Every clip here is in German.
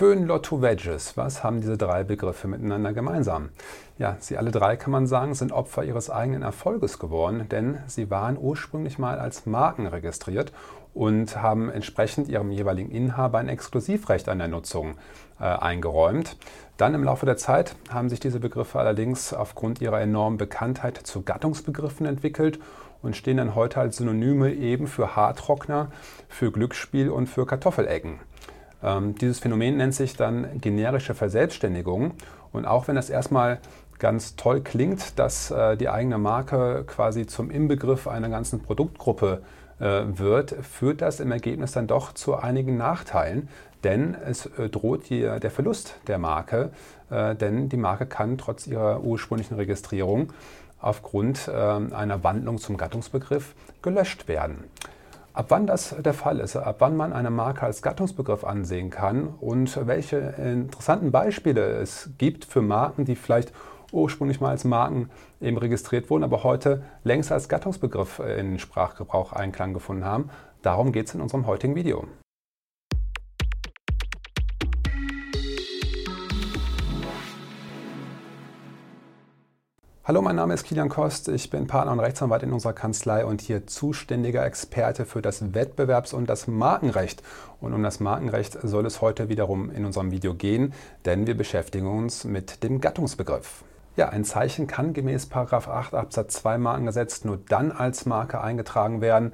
Föhn, Lotto, Wedges. Was haben diese drei Begriffe miteinander gemeinsam? Ja, sie alle drei, kann man sagen, sind Opfer ihres eigenen Erfolges geworden, denn sie waren ursprünglich mal als Marken registriert und haben entsprechend ihrem jeweiligen Inhaber ein Exklusivrecht an der Nutzung äh, eingeräumt. Dann im Laufe der Zeit haben sich diese Begriffe allerdings aufgrund ihrer enormen Bekanntheit zu Gattungsbegriffen entwickelt und stehen dann heute als Synonyme eben für Haartrockner, für Glücksspiel und für Kartoffelecken. Ähm, dieses Phänomen nennt sich dann generische Verselbstständigung. Und auch wenn das erstmal ganz toll klingt, dass äh, die eigene Marke quasi zum Inbegriff einer ganzen Produktgruppe äh, wird, führt das im Ergebnis dann doch zu einigen Nachteilen, denn es äh, droht hier der Verlust der Marke, äh, denn die Marke kann trotz ihrer ursprünglichen Registrierung aufgrund äh, einer Wandlung zum Gattungsbegriff gelöscht werden. Ab wann das der Fall ist, ab wann man eine Marke als Gattungsbegriff ansehen kann und welche interessanten Beispiele es gibt für Marken, die vielleicht ursprünglich mal als Marken eben registriert wurden, aber heute längst als Gattungsbegriff in Sprachgebrauch Einklang gefunden haben. Darum geht es in unserem heutigen Video. Hallo, mein Name ist Kilian Kost. Ich bin Partner und Rechtsanwalt in unserer Kanzlei und hier zuständiger Experte für das Wettbewerbs- und das Markenrecht. Und um das Markenrecht soll es heute wiederum in unserem Video gehen, denn wir beschäftigen uns mit dem Gattungsbegriff. Ja, ein Zeichen kann gemäß 8 Absatz 2 Markengesetz nur dann als Marke eingetragen werden,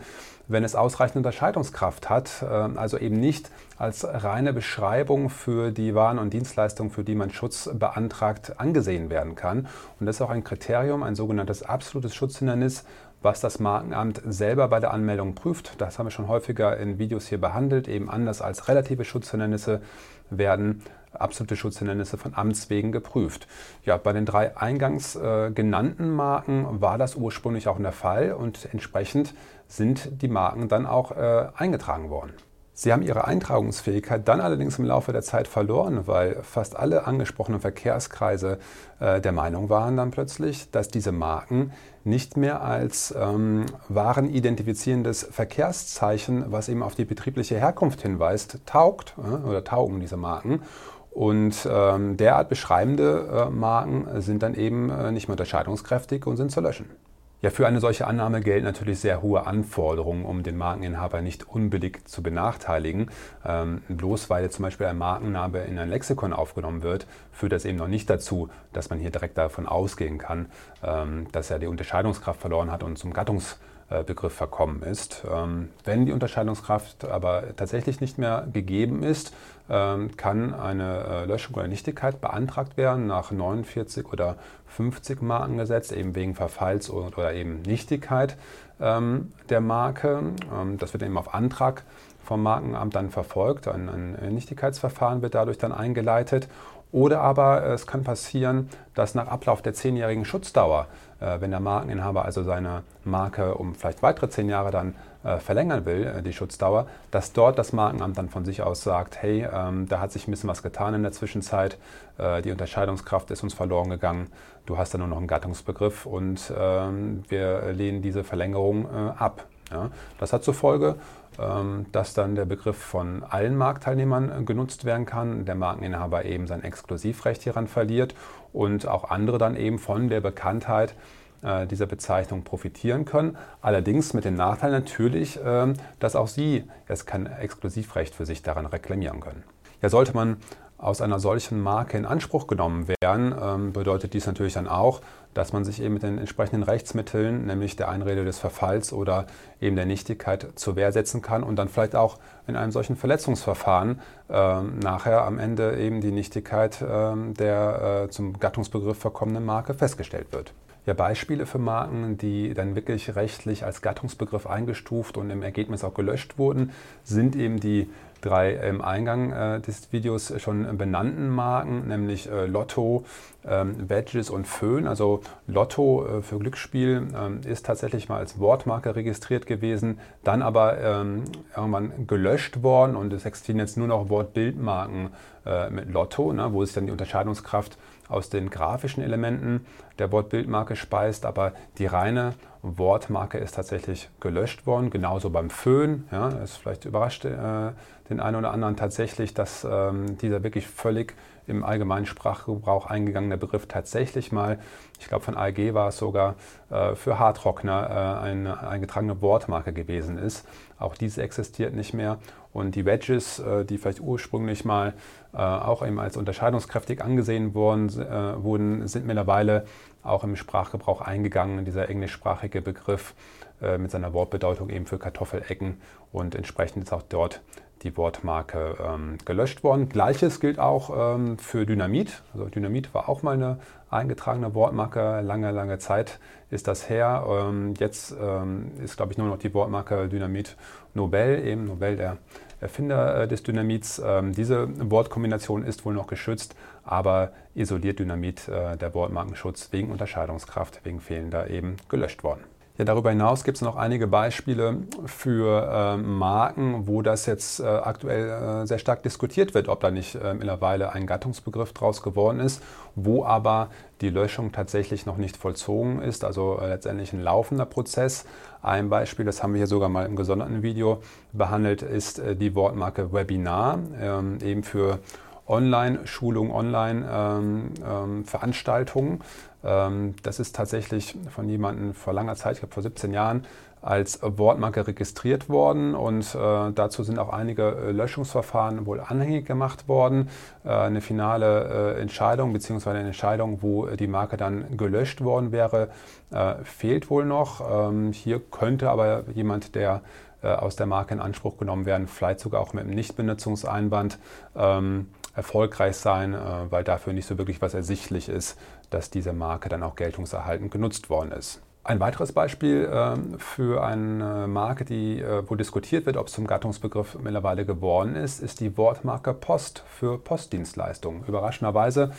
wenn es ausreichende Unterscheidungskraft hat, äh, also eben nicht als reine Beschreibung für die Waren und Dienstleistungen, für die man Schutz beantragt, angesehen werden kann. Und das ist auch ein Kriterium, ein sogenanntes absolutes Schutzhindernis, was das Markenamt selber bei der Anmeldung prüft. Das haben wir schon häufiger in Videos hier behandelt. Eben anders als relative Schutzhindernisse werden absolute Schutzhindernisse von Amts wegen geprüft. Ja, bei den drei eingangs äh, genannten Marken war das ursprünglich auch der Fall und entsprechend sind die Marken dann auch äh, eingetragen worden. Sie haben ihre Eintragungsfähigkeit dann allerdings im Laufe der Zeit verloren, weil fast alle angesprochenen Verkehrskreise äh, der Meinung waren dann plötzlich, dass diese Marken nicht mehr als ähm, identifizierendes Verkehrszeichen, was eben auf die betriebliche Herkunft hinweist, taugt äh, oder taugen diese Marken. Und ähm, derart beschreibende äh, Marken sind dann eben äh, nicht mehr unterscheidungskräftig und sind zu löschen. Ja, für eine solche Annahme gelten natürlich sehr hohe Anforderungen, um den Markeninhaber nicht unbillig zu benachteiligen. Ähm, bloß weil zum Beispiel ein Markenname in ein Lexikon aufgenommen wird, führt das eben noch nicht dazu, dass man hier direkt davon ausgehen kann, ähm, dass er die Unterscheidungskraft verloren hat und zum Gattungs Begriff verkommen ist. Ähm, wenn die Unterscheidungskraft aber tatsächlich nicht mehr gegeben ist, ähm, kann eine äh, Löschung oder Nichtigkeit beantragt werden nach 49 oder 50 Markengesetz, eben wegen Verfalls oder eben Nichtigkeit ähm, der Marke. Das wird eben auf Antrag vom Markenamt dann verfolgt. Ein Nichtigkeitsverfahren wird dadurch dann eingeleitet. Oder aber es kann passieren, dass nach Ablauf der zehnjährigen Schutzdauer, äh, wenn der Markeninhaber also seine Marke um vielleicht weitere zehn Jahre dann äh, verlängern will, äh, die Schutzdauer, dass dort das Markenamt dann von sich aus sagt, hey, ähm, da hat sich ein bisschen was getan in der Zwischenzeit, äh, die Unterscheidungskraft ist uns verloren gegangen, du hast da nur noch einen Gattungsbegriff und ähm, wir lehnen diese Verlängerung äh, ab. Ja, das hat zur Folge, ähm, dass dann der Begriff von allen Marktteilnehmern äh, genutzt werden kann, der Markeninhaber eben sein Exklusivrecht hieran verliert und auch andere dann eben von der Bekanntheit äh, dieser Bezeichnung profitieren können. Allerdings mit dem Nachteil natürlich, ähm, dass auch Sie jetzt kein Exklusivrecht für sich daran reklamieren können. Ja, sollte man aus einer solchen Marke in Anspruch genommen werden, ähm, bedeutet dies natürlich dann auch, dass man sich eben mit den entsprechenden Rechtsmitteln, nämlich der Einrede des Verfalls oder eben der Nichtigkeit zur Wehr setzen kann und dann vielleicht auch in einem solchen Verletzungsverfahren äh, nachher am Ende eben die Nichtigkeit äh, der äh, zum Gattungsbegriff verkommenen Marke festgestellt wird. Ja, Beispiele für Marken, die dann wirklich rechtlich als Gattungsbegriff eingestuft und im Ergebnis auch gelöscht wurden, sind eben die drei im Eingang äh, des Videos schon benannten Marken, nämlich äh, Lotto, ähm, Badges und Föhn. Also Lotto äh, für Glücksspiel ähm, ist tatsächlich mal als Wortmarke registriert gewesen, dann aber ähm, irgendwann gelöscht worden und es existieren jetzt nur noch Wortbildmarken äh, mit Lotto, ne, wo es dann die Unterscheidungskraft aus den grafischen Elementen der Wortbildmarke speist, aber die reine Wortmarke ist tatsächlich gelöscht worden. Genauso beim Föhn. Ja, es vielleicht überrascht äh, den einen oder anderen tatsächlich, dass ähm, dieser wirklich völlig im allgemeinen Sprachgebrauch eingegangene Begriff tatsächlich mal, ich glaube von AEG war es sogar, äh, für Hardrockner äh, eine eingetragene Wortmarke gewesen ist. Auch diese existiert nicht mehr. Und die Wedges, äh, die vielleicht ursprünglich mal äh, auch eben als unterscheidungskräftig angesehen worden, äh, wurden, sind mittlerweile auch im Sprachgebrauch eingegangen. Dieser englischsprachige Begriff äh, mit seiner Wortbedeutung eben für Kartoffelecken und entsprechend ist auch dort die Wortmarke ähm, gelöscht worden. Gleiches gilt auch ähm, für Dynamit. Also Dynamit war auch mal eine eingetragene Wortmarke. Lange, lange Zeit ist das her. Ähm, jetzt ähm, ist, glaube ich, nur noch die Wortmarke Dynamit Nobel, eben Nobel der Erfinder äh, des Dynamits. Ähm, diese Wortkombination ist wohl noch geschützt, aber isoliert Dynamit äh, der Wortmarkenschutz wegen Unterscheidungskraft, wegen fehlender eben gelöscht worden. Ja, darüber hinaus gibt es noch einige Beispiele für äh, Marken, wo das jetzt äh, aktuell äh, sehr stark diskutiert wird, ob da nicht äh, mittlerweile ein Gattungsbegriff draus geworden ist, wo aber die Löschung tatsächlich noch nicht vollzogen ist, also äh, letztendlich ein laufender Prozess. Ein Beispiel, das haben wir hier sogar mal im gesonderten Video behandelt, ist äh, die Wortmarke Webinar, ähm, eben für Online-Schulung, Online-Veranstaltungen. Ähm, ähm, das ist tatsächlich von jemandem vor langer Zeit, ich glaube vor 17 Jahren, als Wortmarke registriert worden und äh, dazu sind auch einige äh, Löschungsverfahren wohl anhängig gemacht worden. Äh, eine finale äh, Entscheidung bzw. eine Entscheidung, wo die Marke dann gelöscht worden wäre, äh, fehlt wohl noch. Ähm, hier könnte aber jemand, der äh, aus der Marke in Anspruch genommen werden, vielleicht sogar auch mit einem Nichtbenutzungseinwand ähm, erfolgreich sein, äh, weil dafür nicht so wirklich was ersichtlich ist, dass diese Marke dann auch geltungserhaltend genutzt worden ist. Ein weiteres Beispiel ähm, für eine Marke, die, äh, wo diskutiert wird, ob es zum Gattungsbegriff mittlerweile geworden ist, ist die Wortmarke Post für Postdienstleistungen. Überraschenderweise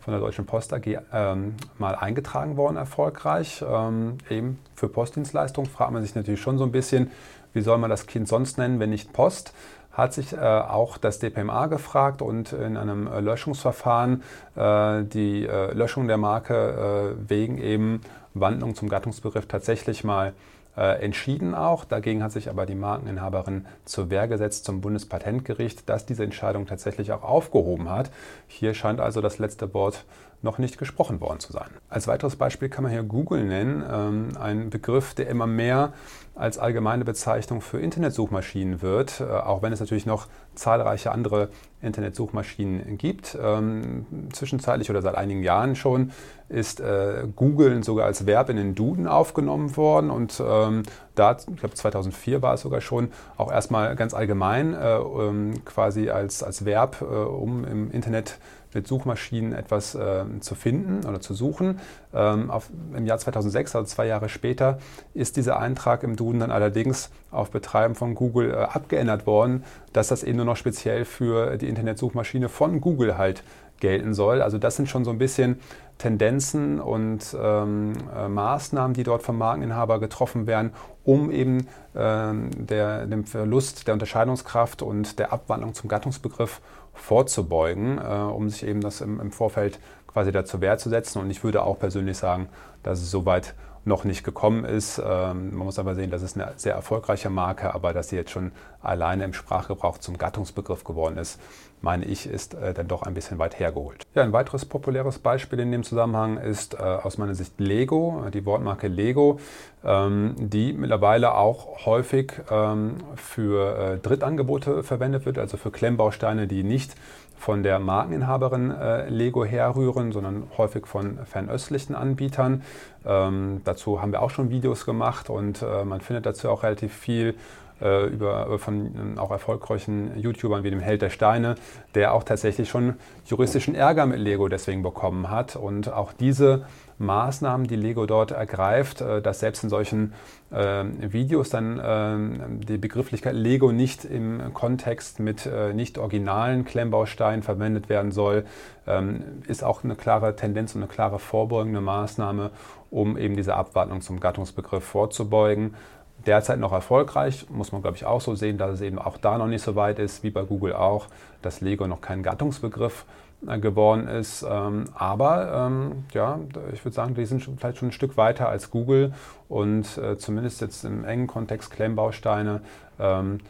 von der Deutschen Post AG ähm, mal eingetragen worden, erfolgreich. Ähm, eben für Postdienstleistungen fragt man sich natürlich schon so ein bisschen, wie soll man das Kind sonst nennen, wenn nicht Post? Hat sich äh, auch das DPMA gefragt und in einem äh, Löschungsverfahren äh, die äh, Löschung der Marke äh, wegen eben Wandlung zum Gattungsbegriff tatsächlich mal äh, entschieden auch. Dagegen hat sich aber die Markeninhaberin zur Wehr gesetzt zum Bundespatentgericht, das diese Entscheidung tatsächlich auch aufgehoben hat. Hier scheint also das letzte Wort noch nicht gesprochen worden zu sein. Als weiteres Beispiel kann man hier Google nennen, ähm, ein Begriff, der immer mehr als allgemeine Bezeichnung für Internetsuchmaschinen wird, äh, auch wenn es natürlich noch zahlreiche andere Internetsuchmaschinen gibt. Ähm, zwischenzeitlich oder seit einigen Jahren schon ist äh, Google sogar als Verb in den Duden aufgenommen worden und ähm, da, ich glaube 2004 war es sogar schon, auch erstmal ganz allgemein äh, ähm, quasi als, als Verb, äh, um im Internet mit Suchmaschinen etwas äh, zu finden oder zu suchen. Ähm, auf, Im Jahr 2006, also zwei Jahre später, ist dieser Eintrag im Duden dann allerdings auf Betreiben von Google äh, abgeändert worden, dass das eben nur noch speziell für die Internetsuchmaschine von Google halt gelten soll. Also das sind schon so ein bisschen Tendenzen und ähm, äh, Maßnahmen, die dort vom Markeninhaber getroffen werden, um eben ähm, der, dem Verlust der Unterscheidungskraft und der Abwandlung zum Gattungsbegriff vorzubeugen, äh, um sich eben das im, im Vorfeld quasi dazu Wehr zu setzen. Und ich würde auch persönlich sagen, dass es soweit noch nicht gekommen ist. Ähm, man muss aber sehen, das ist eine sehr erfolgreiche Marke, aber dass sie jetzt schon alleine im Sprachgebrauch zum Gattungsbegriff geworden ist, meine ich, ist äh, dann doch ein bisschen weit hergeholt. Ja, ein weiteres populäres Beispiel in dem Zusammenhang ist äh, aus meiner Sicht Lego, die Wortmarke Lego, ähm, die mittlerweile auch häufig ähm, für äh, Drittangebote verwendet wird, also für Klemmbausteine, die nicht von der Markeninhaberin äh, Lego herrühren, sondern häufig von fernöstlichen Anbietern. Ähm, dazu haben wir auch schon Videos gemacht und äh, man findet dazu auch relativ viel äh, über, äh, von ähm, auch erfolgreichen YouTubern wie dem Held der Steine, der auch tatsächlich schon juristischen Ärger mit Lego deswegen bekommen hat. Und auch diese Maßnahmen, die Lego dort ergreift, äh, dass selbst in solchen äh, Videos dann äh, die Begrifflichkeit Lego nicht im Kontext mit äh, nicht originalen Klemmbausteinen verwendet werden soll, ähm, ist auch eine klare Tendenz und eine klare vorbeugende Maßnahme, um eben diese Abwandlung zum Gattungsbegriff vorzubeugen. Derzeit noch erfolgreich, muss man glaube ich auch so sehen, dass es eben auch da noch nicht so weit ist, wie bei Google auch, dass Lego noch kein Gattungsbegriff äh, geworden ist. Ähm, aber ähm, ja, ich würde sagen, die sind vielleicht schon ein Stück weiter als Google und äh, zumindest jetzt im engen Kontext Klemmbausteine ähm,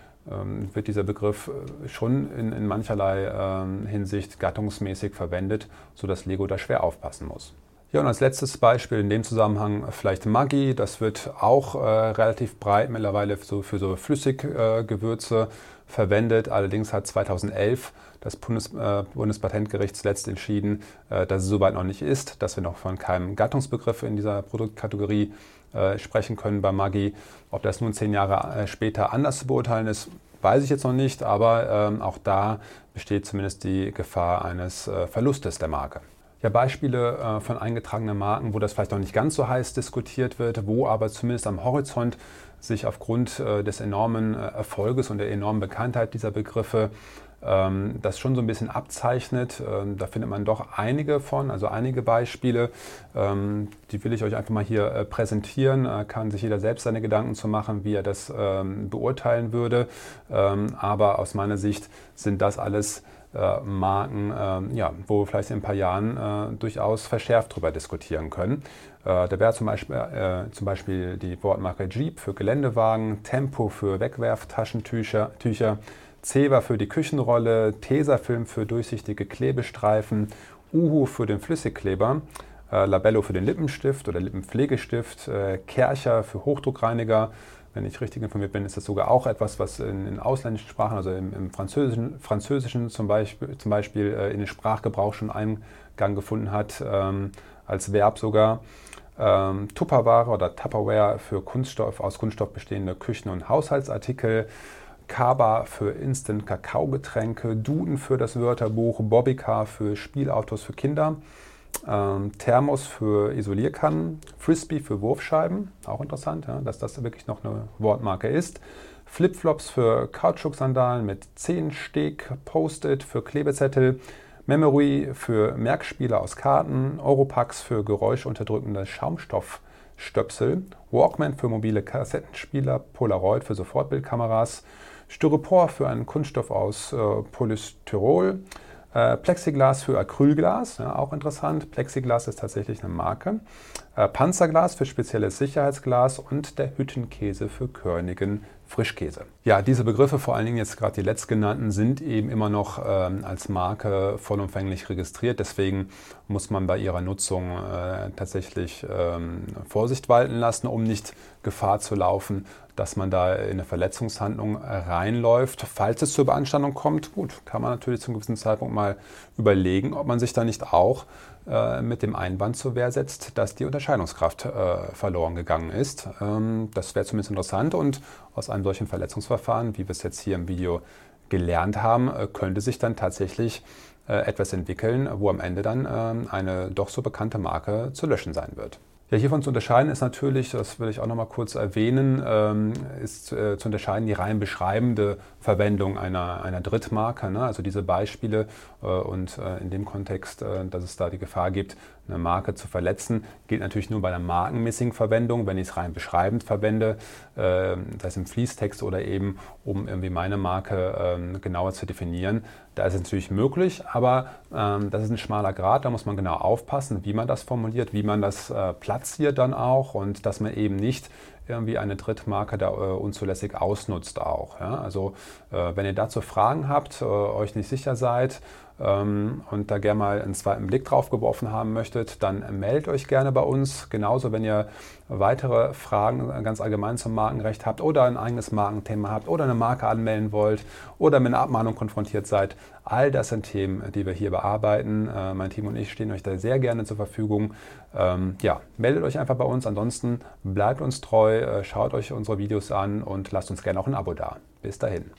wird dieser Begriff äh, schon in, in mancherlei Hinsicht gattungsmäßig verwendet, sodass Lego da schwer aufpassen muss. Ja, und als letztes Beispiel in dem Zusammenhang vielleicht Maggi. Das wird auch äh, relativ breit mittlerweile so für so Flüssiggewürze äh, verwendet. Allerdings hat 2011 das Bundes, äh, Bundespatentgericht zuletzt entschieden, äh, dass es soweit noch nicht ist, dass wir noch von keinem Gattungsbegriff in dieser Produktkategorie äh, sprechen können bei Maggi. Ob das nun zehn Jahre äh, später anders zu beurteilen ist, weiß ich jetzt noch nicht, aber ähm, auch da besteht zumindest die Gefahr eines Verlustes der Marke ja, Beispiele äh, von eingetragenen Marken, wo das vielleicht noch nicht ganz so heiß diskutiert wird, wo aber zumindest am Horizont sich aufgrund äh, des enormen äh, Erfolges und der enormen Bekanntheit dieser Begriffe ähm, das schon so ein bisschen abzeichnet. Ähm, da findet man doch einige von, also einige Beispiele. Ähm, die will ich euch einfach mal hier präsentieren. Kann sich jeder selbst seine Gedanken zu machen, wie er das beurteilen würde. Aber aus meiner Sicht sind das alles äh, Marken, äh, ja, wo wir vielleicht in ein paar Jahren äh, durchaus verschärft darüber diskutieren können. Äh, da wäre zum Beispiel, äh, zum Beispiel die Wortmarke Jeep für Geländewagen, Tempo für Wegwerftaschentücher, Tücher, Ceva für die Küchenrolle, Tesafilm für durchsichtige Klebestreifen, Uhu für den Flüssigkleber, äh, Labello für den Lippenstift oder Lippenpflegestift, Kercher für Hochdruckreiniger, wenn ich richtig informiert bin, ist das sogar auch etwas, was in, in ausländischen Sprachen, also im, im Französischen, Französischen, zum Beispiel, zum Beispiel äh, in den Sprachgebrauch schon Eingang gefunden hat, ähm, als Verb sogar. Ähm, Tupperware oder Tupperware für Kunststoff, aus Kunststoff bestehende Küchen- und Haushaltsartikel. Kaba für Instant Kakaogetränke, Duden für das Wörterbuch, Bobbycar für Spielautos für Kinder ähm, Thermos für Isolierkannen, Frisbee für Wurfscheiben, auch interessant, ja, dass das wirklich noch eine Wortmarke ist. Flipflops für Kautschuksandalen mit 10 Steg, Post-it für Klebezettel, Memory für Merkspiele aus Karten, Europax für geräuschunterdrückende Schaumstoffstöpsel, Walkman für mobile Kassettenspieler, Polaroid für Sofortbildkameras, Styropor für einen Kunststoff aus äh, Polystyrol, Plexiglas für Acrylglas, ja, auch interessant. Plexiglas ist tatsächlich eine Marke. Äh, Panzerglas für spezielles Sicherheitsglas und der Hüttenkäse für körnigen Frischkäse. Ja, diese Begriffe, vor allen Dingen jetzt gerade die letztgenannten, sind eben immer noch ähm, als Marke vollumfänglich registriert. Deswegen muss man bei ihrer Nutzung äh, tatsächlich ähm, Vorsicht walten lassen, um nicht Gefahr zu laufen, dass man da in eine Verletzungshandlung reinläuft. Falls es zur Beanstandung kommt, gut, kann man natürlich zu einem gewissen Zeitpunkt mal überlegen, ob man sich da nicht auch mit dem Einwand zur Wehr setzt, dass die Unterscheidungskraft äh, verloren gegangen ist. Ähm, das wäre zumindest interessant und aus einem solchen Verletzungsverfahren, wie wir es jetzt hier im Video gelernt haben, äh, könnte sich dann tatsächlich äh, etwas entwickeln, wo am Ende dann ähm, eine doch so bekannte Marke zu löschen sein wird. Ja, hiervon zu unterscheiden ist natürlich, das will ich auch noch mal kurz erwähnen, ähm, ist äh, zu unterscheiden die rein beschreibende Verwendung einer, einer Drittmarke. Ne? Also diese Beispiele äh, und äh, in dem Kontext, dass es da die Gefahr gibt, eine Marke zu verletzen, gilt natürlich nur bei der markenmäßigen Verwendung, wenn ich es rein beschreibend verwende, äh, das heißt im Fließtext oder eben, um irgendwie meine Marke ähm, genauer zu definieren. Da ist es natürlich möglich, aber ähm, das ist ein schmaler Grad, da muss man genau aufpassen, wie man das formuliert, wie man das äh, platziert dann auch und dass man eben nicht irgendwie eine Drittmarke da äh, unzulässig ausnutzt auch. Ja? Also äh, wenn ihr dazu Fragen habt, äh, euch nicht sicher seid und da gerne mal einen zweiten Blick drauf geworfen haben möchtet, dann meldet euch gerne bei uns. Genauso, wenn ihr weitere Fragen ganz allgemein zum Markenrecht habt oder ein eigenes Markenthema habt oder eine Marke anmelden wollt oder mit einer Abmahnung konfrontiert seid. All das sind Themen, die wir hier bearbeiten. Äh, mein Team und ich stehen euch da sehr gerne zur Verfügung. Ähm, ja, meldet euch einfach bei uns. Ansonsten bleibt uns treu, äh, schaut euch unsere Videos an und lasst uns gerne auch ein Abo da. Bis dahin.